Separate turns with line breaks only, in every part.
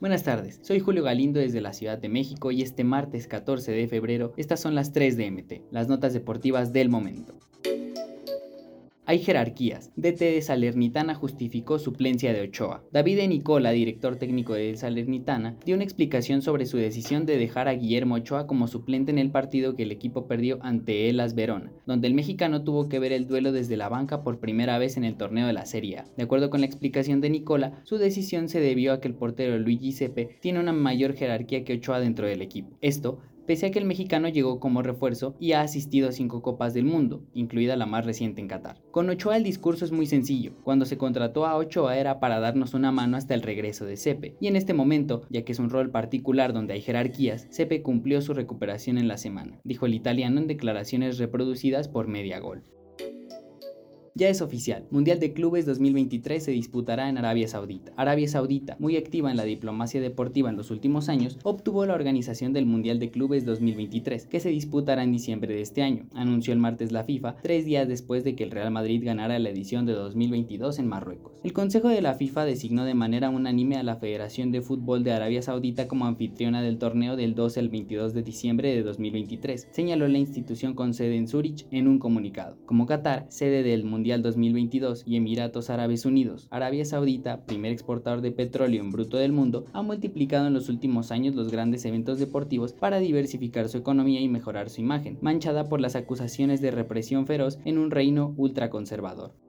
Buenas tardes, soy Julio Galindo desde la Ciudad de México y este martes 14 de febrero estas son las 3 de MT, las notas deportivas del momento. Hay jerarquías. DT de Salernitana justificó suplencia de Ochoa. David Nicola, director técnico de Salernitana, dio una explicación sobre su decisión de dejar a Guillermo Ochoa como suplente en el partido que el equipo perdió ante Elas Verona, donde el mexicano tuvo que ver el duelo desde la banca por primera vez en el torneo de la Serie. De acuerdo con la explicación de Nicola, su decisión se debió a que el portero Luigi Sepe tiene una mayor jerarquía que Ochoa dentro del equipo. Esto pese a que el mexicano llegó como refuerzo y ha asistido a cinco Copas del Mundo, incluida la más reciente en Qatar. Con Ochoa el discurso es muy sencillo, cuando se contrató a Ochoa era para darnos una mano hasta el regreso de Sepe, y en este momento, ya que es un rol particular donde hay jerarquías, Sepe cumplió su recuperación en la semana, dijo el italiano en declaraciones reproducidas por Media Gol. Ya es oficial, Mundial de Clubes 2023 se disputará en Arabia Saudita. Arabia Saudita, muy activa en la diplomacia deportiva en los últimos años, obtuvo la organización del Mundial de Clubes 2023, que se disputará en diciembre de este año, anunció el martes la FIFA, tres días después de que el Real Madrid ganara la edición de 2022 en Marruecos. El Consejo de la FIFA designó de manera unánime a la Federación de Fútbol de Arabia Saudita como anfitriona del torneo del 12 al 22 de diciembre de 2023, señaló la institución con sede en Zurich en un comunicado. Como Qatar, sede del Mundial 2022 y Emiratos Árabes Unidos. Arabia Saudita, primer exportador de petróleo en bruto del mundo, ha multiplicado en los últimos años los grandes eventos deportivos para diversificar su economía y mejorar su imagen, manchada por las acusaciones de represión feroz en un reino ultraconservador.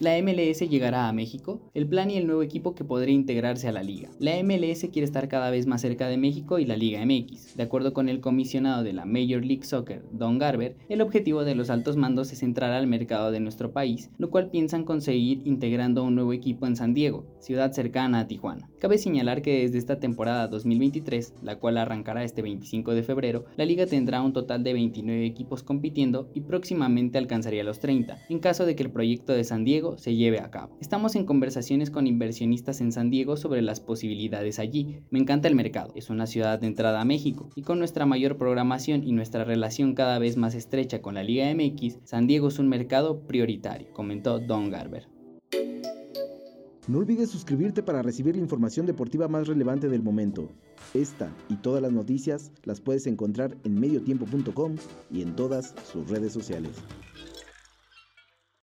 La MLS llegará a México, el plan y el nuevo equipo que podría integrarse a la liga. La MLS quiere estar cada vez más cerca de México y la Liga MX. De acuerdo con el comisionado de la Major League Soccer, Don Garber, el objetivo de los altos mandos es entrar al mercado de nuestro país, lo cual piensan conseguir integrando un nuevo equipo en San Diego, ciudad cercana a Tijuana. Cabe señalar que desde esta temporada 2023, la cual arrancará este 25 de febrero, la liga tendrá un total de 29 equipos compitiendo y próximamente alcanzaría los 30, en caso de que el proyecto de San Se lleve a cabo. Estamos en conversaciones con inversionistas en San Diego sobre las posibilidades allí. Me encanta el mercado, es una ciudad de entrada a México y con nuestra mayor programación y nuestra relación cada vez más estrecha con la Liga MX, San Diego es un mercado prioritario, comentó Don Garber.
No olvides suscribirte para recibir la información deportiva más relevante del momento. Esta y todas las noticias las puedes encontrar en mediotiempo.com y en todas sus redes sociales.